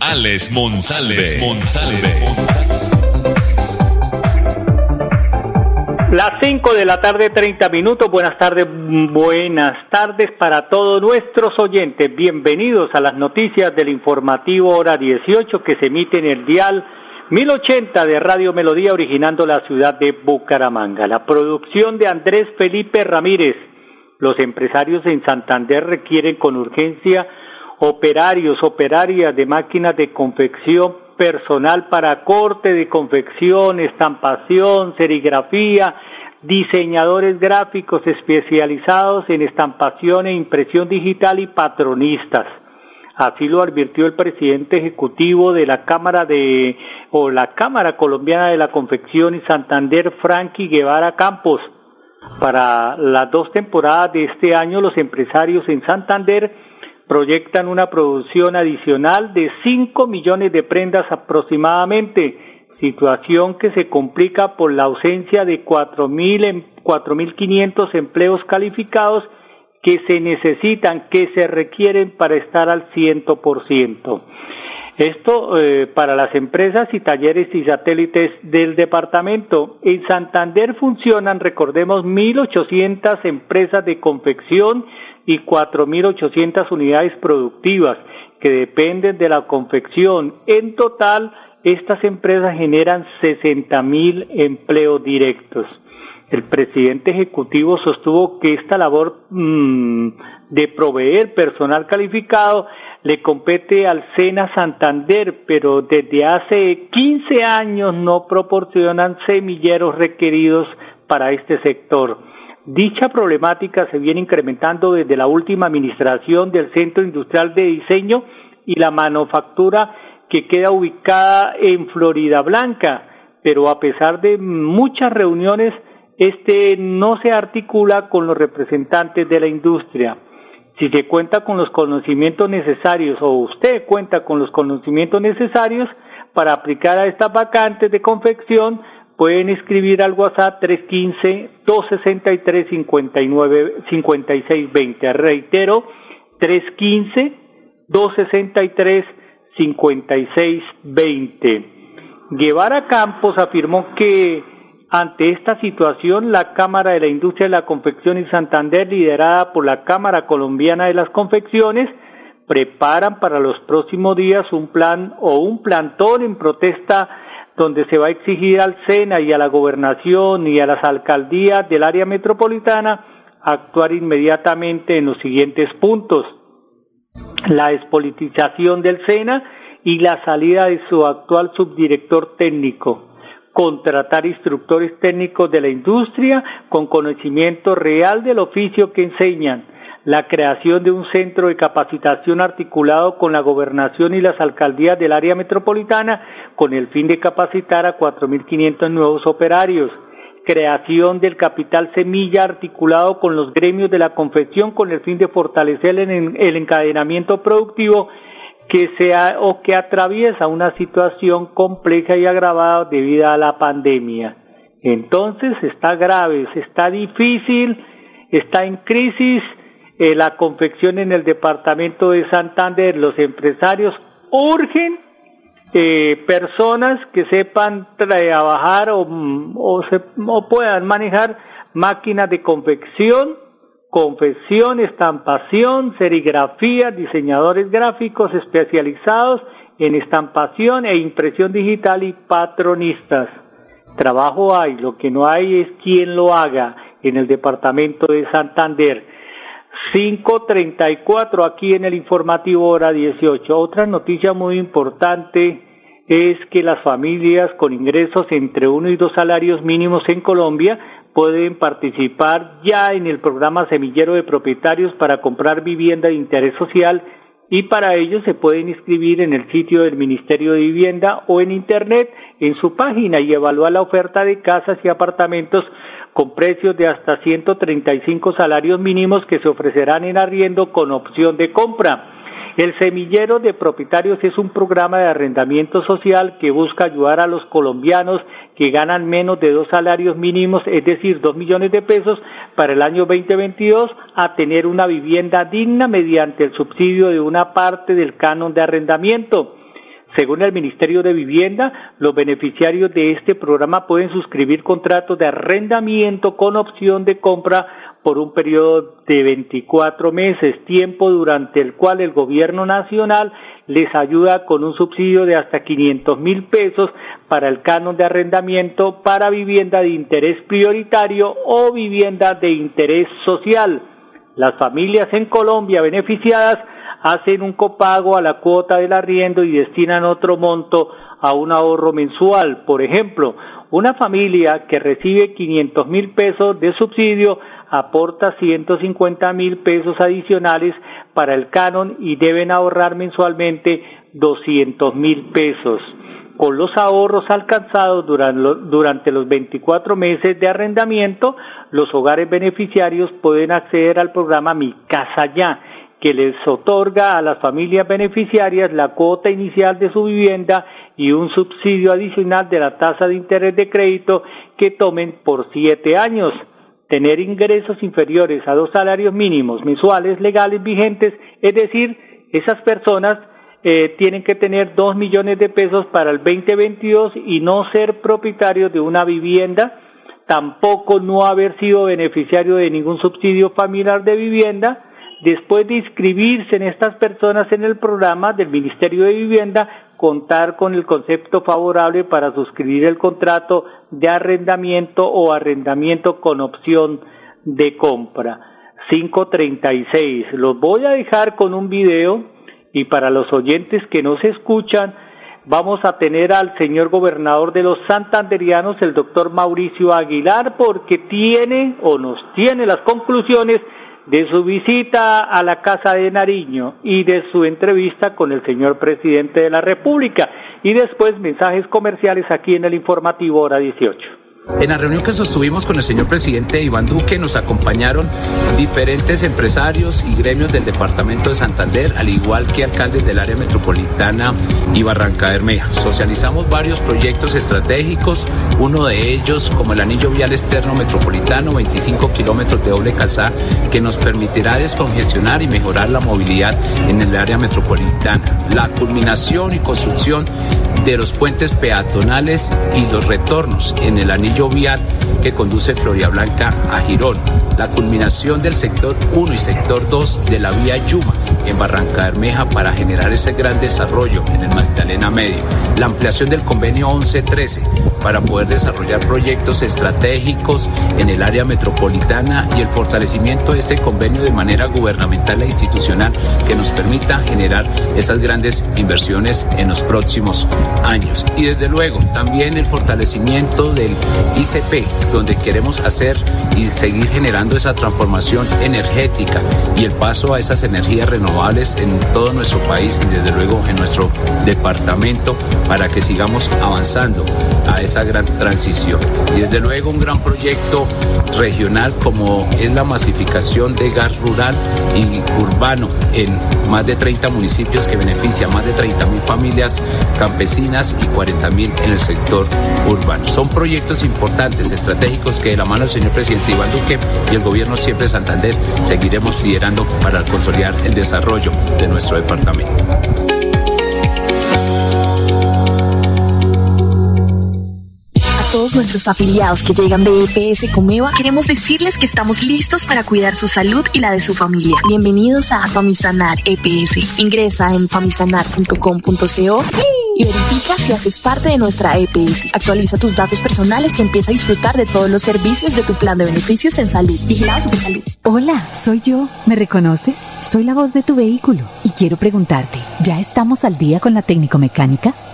Alex Monsalve. Las 5 de la tarde, 30 minutos. Buenas tardes, buenas tardes para todos nuestros oyentes. Bienvenidos a las noticias del informativo Hora 18 que se emite en el dial 1080 de Radio Melodía, originando la ciudad de Bucaramanga. La producción de Andrés Felipe Ramírez. Los empresarios en Santander requieren con urgencia operarios, operarias de máquinas de confección personal para corte de confección, estampación, serigrafía, diseñadores gráficos especializados en estampación e impresión digital y patronistas. Así lo advirtió el presidente ejecutivo de la Cámara de o la Cámara Colombiana de la Confección y Santander, Frankie Guevara Campos. Para las dos temporadas de este año, los empresarios en Santander proyectan una producción adicional de 5 millones de prendas aproximadamente, situación que se complica por la ausencia de 4.500 em, empleos calificados que se necesitan, que se requieren para estar al 100%. Esto eh, para las empresas y talleres y satélites del departamento. En Santander funcionan, recordemos, 1.800 empresas de confección y 4.800 unidades productivas que dependen de la confección. En total, estas empresas generan 60.000 empleos directos. El presidente ejecutivo sostuvo que esta labor mm, de proveer personal calificado le compete al SENA Santander, pero desde hace 15 años no proporcionan semilleros requeridos para este sector. Dicha problemática se viene incrementando desde la última administración del Centro Industrial de Diseño y la Manufactura que queda ubicada en Florida Blanca, pero a pesar de muchas reuniones, este no se articula con los representantes de la industria. Si se cuenta con los conocimientos necesarios o usted cuenta con los conocimientos necesarios para aplicar a estas vacantes de confección, pueden escribir al WhatsApp 315-263-5620. Reitero, 315-263-5620. Guevara Campos afirmó que ante esta situación, la Cámara de la Industria de la Confección y Santander, liderada por la Cámara Colombiana de las Confecciones, preparan para los próximos días un plan o un plantón en protesta donde se va a exigir al SENA y a la gobernación y a las alcaldías del área metropolitana actuar inmediatamente en los siguientes puntos. La despolitización del SENA y la salida de su actual subdirector técnico. Contratar instructores técnicos de la industria con conocimiento real del oficio que enseñan la creación de un centro de capacitación articulado con la gobernación y las alcaldías del área metropolitana con el fin de capacitar a 4.500 nuevos operarios, creación del capital semilla articulado con los gremios de la confección con el fin de fortalecer el encadenamiento productivo que sea o que atraviesa una situación compleja y agravada debido a la pandemia. Entonces está grave, está difícil, está en crisis eh, la confección en el departamento de Santander. Los empresarios urgen eh, personas que sepan trabajar o, o, se, o puedan manejar máquinas de confección, confección, estampación, serigrafía, diseñadores gráficos especializados en estampación e impresión digital y patronistas. Trabajo hay, lo que no hay es quien lo haga en el departamento de Santander. 534 aquí en el informativo hora 18. Otra noticia muy importante es que las familias con ingresos entre uno y dos salarios mínimos en Colombia pueden participar ya en el programa Semillero de Propietarios para comprar vivienda de interés social y para ello se pueden inscribir en el sitio del Ministerio de Vivienda o en Internet en su página y evaluar la oferta de casas y apartamentos con precios de hasta 135 salarios mínimos que se ofrecerán en arriendo con opción de compra. El semillero de propietarios es un programa de arrendamiento social que busca ayudar a los colombianos que ganan menos de dos salarios mínimos, es decir, dos millones de pesos para el año 2022, a tener una vivienda digna mediante el subsidio de una parte del canon de arrendamiento. Según el Ministerio de Vivienda, los beneficiarios de este programa pueden suscribir contratos de arrendamiento con opción de compra por un periodo de 24 meses, tiempo durante el cual el gobierno nacional les ayuda con un subsidio de hasta 500 mil pesos para el canon de arrendamiento para vivienda de interés prioritario o vivienda de interés social. Las familias en Colombia beneficiadas hacen un copago a la cuota del arriendo y destinan otro monto a un ahorro mensual. Por ejemplo, una familia que recibe 500 mil pesos de subsidio aporta 150 mil pesos adicionales para el canon y deben ahorrar mensualmente 200 mil pesos. Con los ahorros alcanzados durante los 24 meses de arrendamiento, los hogares beneficiarios pueden acceder al programa Mi Casa Ya, que les otorga a las familias beneficiarias la cuota inicial de su vivienda y un subsidio adicional de la tasa de interés de crédito que tomen por siete años. Tener ingresos inferiores a dos salarios mínimos mensuales legales vigentes, es decir, esas personas eh, tienen que tener dos millones de pesos para el 2022 y no ser propietarios de una vivienda, tampoco no haber sido beneficiario de ningún subsidio familiar de vivienda, después de inscribirse en estas personas en el programa del Ministerio de Vivienda, contar con el concepto favorable para suscribir el contrato de arrendamiento o arrendamiento con opción de compra. 536. Los voy a dejar con un video y para los oyentes que no se escuchan, vamos a tener al señor gobernador de los santanderianos, el doctor Mauricio Aguilar, porque tiene o nos tiene las conclusiones de su visita a la Casa de Nariño y de su entrevista con el señor presidente de la República y después mensajes comerciales aquí en el informativo hora 18. En la reunión que sostuvimos con el señor presidente Iván Duque nos acompañaron diferentes empresarios y gremios del departamento de Santander, al igual que alcaldes del área metropolitana y Barranca Bermeja. Socializamos varios proyectos estratégicos, uno de ellos como el anillo vial externo metropolitano, 25 kilómetros de doble calzada, que nos permitirá descongestionar y mejorar la movilidad en el área metropolitana. La culminación y construcción de los puentes peatonales y los retornos en el anillo vial que conduce Floria Blanca a Girón, la culminación del sector 1 y sector 2 de la vía Yuma en Barranca Bermeja para generar ese gran desarrollo en el Magdalena Medio, la ampliación del convenio 1113 para poder desarrollar proyectos estratégicos en el área metropolitana y el fortalecimiento de este convenio de manera gubernamental e institucional que nos permita generar esas grandes inversiones en los próximos años. Y desde luego también el fortalecimiento del ICP, donde queremos hacer y seguir generando esa transformación energética y el paso a esas energías renovables en todo nuestro país y desde luego en nuestro departamento para que sigamos avanzando a esa gran transición. Y desde luego un gran proyecto regional como es la masificación de gas rural y urbano en más de 30 municipios que beneficia a más de 30 mil familias campesinas y 40 mil en el sector urbano. Son proyectos importantes, estratégicos que de la mano del señor presidente Iván Duque y el gobierno siempre de Santander seguiremos liderando para consolidar el desarrollo de nuestro departamento. todos nuestros afiliados que llegan de EPS Comeva, queremos decirles que estamos listos para cuidar su salud y la de su familia. Bienvenidos a Famisanar EPS. Ingresa en famisanar.com.co y verifica si haces parte de nuestra EPS. Actualiza tus datos personales y empieza a disfrutar de todos los servicios de tu plan de beneficios en salud. Vigilado Salud. Hola, soy yo. ¿Me reconoces? Soy la voz de tu vehículo y quiero preguntarte, ¿ya estamos al día con la técnico mecánica?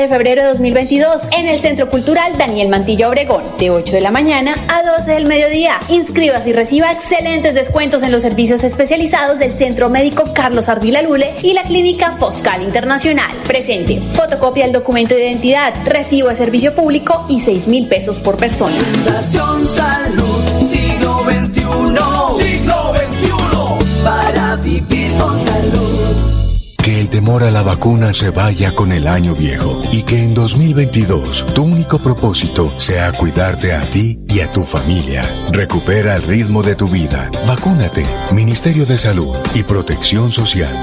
de febrero de 2022 en el Centro Cultural Daniel Mantilla Obregón, de 8 de la mañana a 12 del mediodía. Inscríbase y reciba excelentes descuentos en los servicios especializados del Centro Médico Carlos Ardila Lule y la Clínica Foscal Internacional. Presente, fotocopia del documento de identidad, recibo de servicio público y 6 mil pesos por persona. Fundación Salud Siglo XXI. Siglo XXI. Para vivir con salud. Temor la vacuna se vaya con el año viejo y que en 2022 tu único propósito sea cuidarte a ti y a tu familia. Recupera el ritmo de tu vida. Vacúnate. Ministerio de Salud y Protección Social.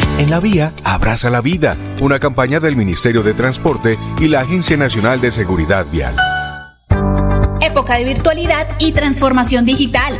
En la vía, abraza la vida. Una campaña del Ministerio de Transporte y la Agencia Nacional de Seguridad Vial. Época de virtualidad y transformación digital.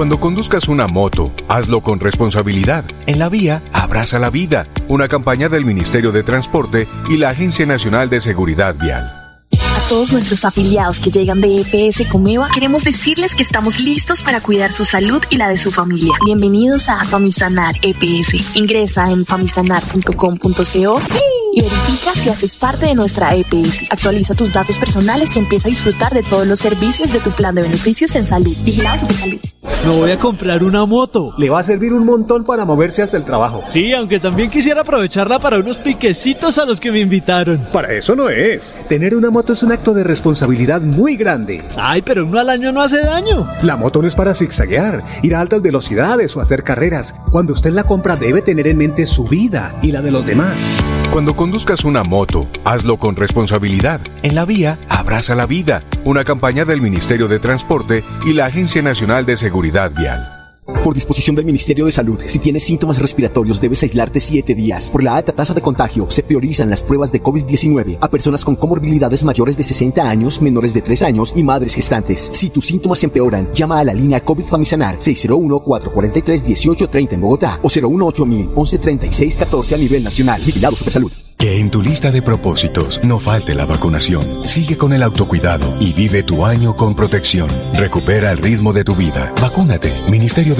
Cuando conduzcas una moto, hazlo con responsabilidad. En la vía, abraza la vida. Una campaña del Ministerio de Transporte y la Agencia Nacional de Seguridad Vial. A todos nuestros afiliados que llegan de EPS Comeva, queremos decirles que estamos listos para cuidar su salud y la de su familia. Bienvenidos a Famisanar EPS. Ingresa en famisanar.com.co y verifica si haces parte de nuestra EPS. Actualiza tus datos personales y empieza a disfrutar de todos los servicios de tu plan de beneficios en salud. Vigilado Supersalud. Me voy a comprar una moto. Le va a servir un montón para moverse hasta el trabajo. Sí, aunque también quisiera aprovecharla para unos piquecitos a los que me invitaron. Para eso no es. Tener una moto es un acto de responsabilidad muy grande. Ay, pero uno al año no hace daño. La moto no es para zigzaguear, ir a altas velocidades o hacer carreras. Cuando usted la compra debe tener en mente su vida y la de los demás. Cuando conduzcas una moto, hazlo con responsabilidad. En la vía, abraza la vida. Una campaña del Ministerio de Transporte y la Agencia Nacional de Seguridad Vial. Por disposición del Ministerio de Salud, si tienes síntomas respiratorios debes aislarte 7 días. Por la alta tasa de contagio, se priorizan las pruebas de COVID-19 a personas con comorbilidades mayores de 60 años, menores de 3 años y madres gestantes. Si tus síntomas empeoran, llama a la línea COVID Famisanar 601-443-1830 en Bogotá o 018-1136-14 a nivel nacional. Vigilado Supersalud. Que en tu lista de propósitos no falte la vacunación. Sigue con el autocuidado y vive tu año con protección. Recupera el ritmo de tu vida. Vacúnate. Ministerio de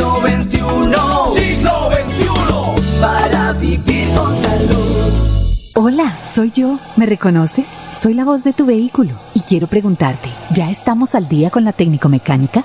Siglo XXI. Siglo XXI para vivir con salud. Hola, soy yo. ¿Me reconoces? Soy la voz de tu vehículo y quiero preguntarte, ¿ya estamos al día con la técnico mecánica?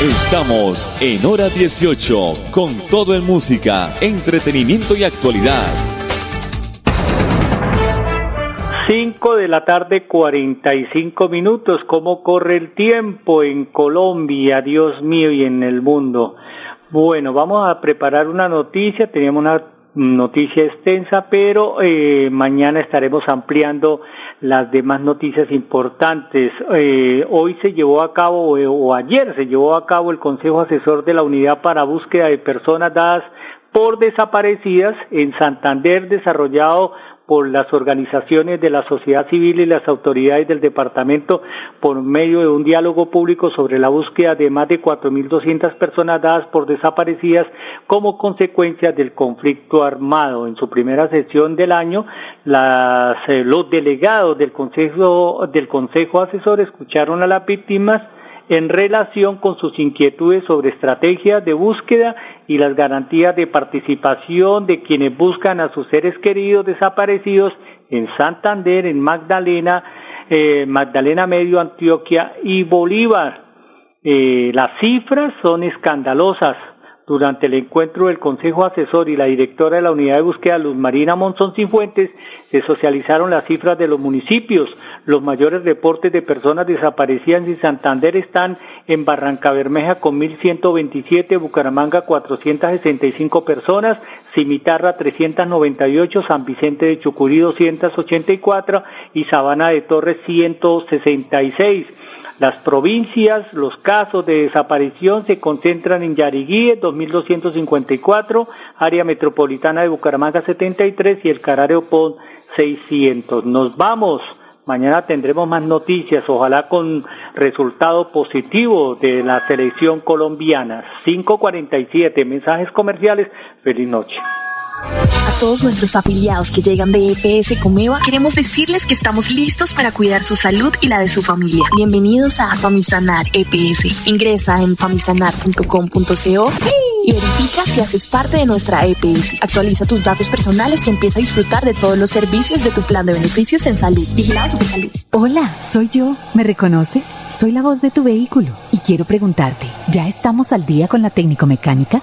Estamos en hora 18 con todo en música, entretenimiento y actualidad. 5 de la tarde 45 minutos. ¿Cómo corre el tiempo en Colombia, Dios mío, y en el mundo? Bueno, vamos a preparar una noticia. Teníamos una noticia extensa, pero eh, mañana estaremos ampliando las demás noticias importantes. Eh, hoy se llevó a cabo, o ayer se llevó a cabo el Consejo Asesor de la Unidad para Búsqueda de Personas Dadas por Desaparecidas en Santander, desarrollado por las organizaciones de la sociedad civil y las autoridades del departamento por medio de un diálogo público sobre la búsqueda de más de 4.200 personas dadas por desaparecidas como consecuencia del conflicto armado. En su primera sesión del año, las, eh, los delegados del Consejo, del Consejo Asesor escucharon a las víctimas en relación con sus inquietudes sobre estrategias de búsqueda y las garantías de participación de quienes buscan a sus seres queridos desaparecidos en Santander, en Magdalena, eh, Magdalena Medio, Antioquia y Bolívar. Eh, las cifras son escandalosas. Durante el encuentro del Consejo Asesor y la directora de la Unidad de Búsqueda, Luz Marina Monzón Cifuentes, se socializaron las cifras de los municipios. Los mayores reportes de personas desaparecidas en Santander están en Barranca Bermeja con 1.127, Bucaramanga 465 personas, Cimitarra 398, San Vicente de Chucurí 284 y Sabana de Torres 166. Las provincias, los casos de desaparición se concentran en Yariguí 2254, área metropolitana de Bucaramanga 73 y el Carario Pon 600. Nos vamos. Mañana tendremos más noticias, ojalá con resultado positivo de la selección colombiana. 547 mensajes comerciales. Feliz noche. A todos nuestros afiliados que llegan de EPS Comeva, queremos decirles que estamos listos para cuidar su salud y la de su familia. Bienvenidos a Famisanar EPS. Ingresa en famisanar.com.co y verifica si haces parte de nuestra EPS. Actualiza tus datos personales y empieza a disfrutar de todos los servicios de tu plan de beneficios en salud. Vigilado Supersalud. Hola, soy yo. ¿Me reconoces? Soy la voz de tu vehículo y quiero preguntarte, ¿ya estamos al día con la técnico mecánica?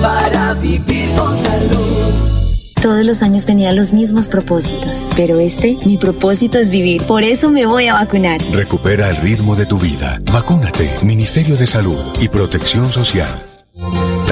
para vivir con salud. Todos los años tenía los mismos propósitos, pero este, mi propósito es vivir. Por eso me voy a vacunar. Recupera el ritmo de tu vida. Vacúnate. Ministerio de Salud y Protección Social.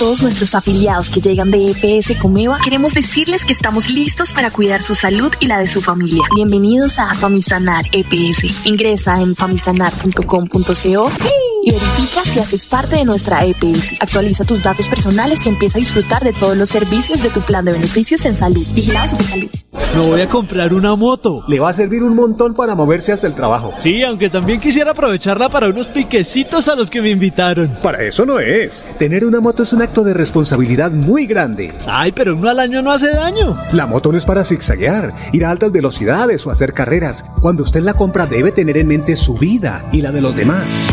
Todos nuestros afiliados que llegan de EPS Comeva, queremos decirles que estamos listos para cuidar su salud y la de su familia. Bienvenidos a Famisanar EPS. Ingresa en famisanar.com.co y verifica si haces parte de nuestra EPS. Actualiza tus datos personales y empieza a disfrutar de todos los servicios de tu plan de beneficios en salud. Vigilado Supersalud. Me voy a comprar una moto. Le va a servir un montón para moverse hasta el trabajo. Sí, aunque también quisiera aprovecharla para unos piquecitos a los que me invitaron. Para eso no es. Tener una moto es un acto de responsabilidad muy grande. Ay, pero uno al año no hace daño. La moto no es para zigzaguear, ir a altas velocidades o hacer carreras. Cuando usted la compra debe tener en mente su vida y la de los demás.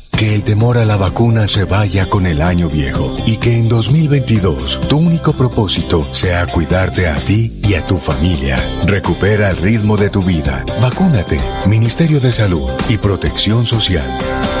Que el temor a la vacuna se vaya con el año viejo y que en 2022 tu único propósito sea cuidarte a ti y a tu familia. Recupera el ritmo de tu vida. Vacúnate. Ministerio de Salud y Protección Social.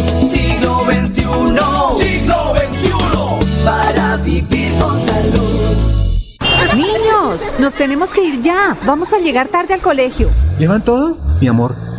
XXI. Siglo XXI. Para vivir con salud. Niños, nos tenemos que ir ya. Vamos a llegar tarde al colegio. ¿Llevan todo? Mi amor,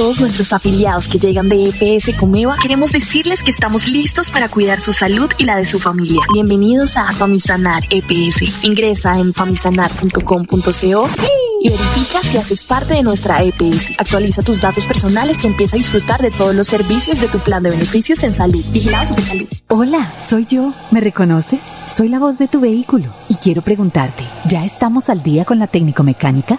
Todos nuestros afiliados que llegan de EPS Comeva, queremos decirles que estamos listos para cuidar su salud y la de su familia. Bienvenidos a Famisanar EPS. Ingresa en famisanar.com.co y verifica si haces parte de nuestra EPS. Actualiza tus datos personales y empieza a disfrutar de todos los servicios de tu plan de beneficios en salud. Vigilado Supersalud. Hola, soy yo. ¿Me reconoces? Soy la voz de tu vehículo y quiero preguntarte, ¿ya estamos al día con la técnico mecánica?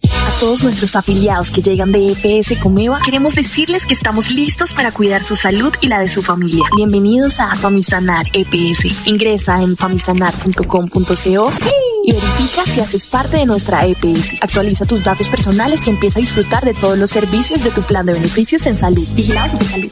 Todos nuestros afiliados que llegan de EPS Comeva, queremos decirles que estamos listos para cuidar su salud y la de su familia. Bienvenidos a Famisanar EPS. Ingresa en famisanar.com.co y verifica si haces parte de nuestra EPS. Actualiza tus datos personales y empieza a disfrutar de todos los servicios de tu plan de beneficios en salud. Vigilado Salud.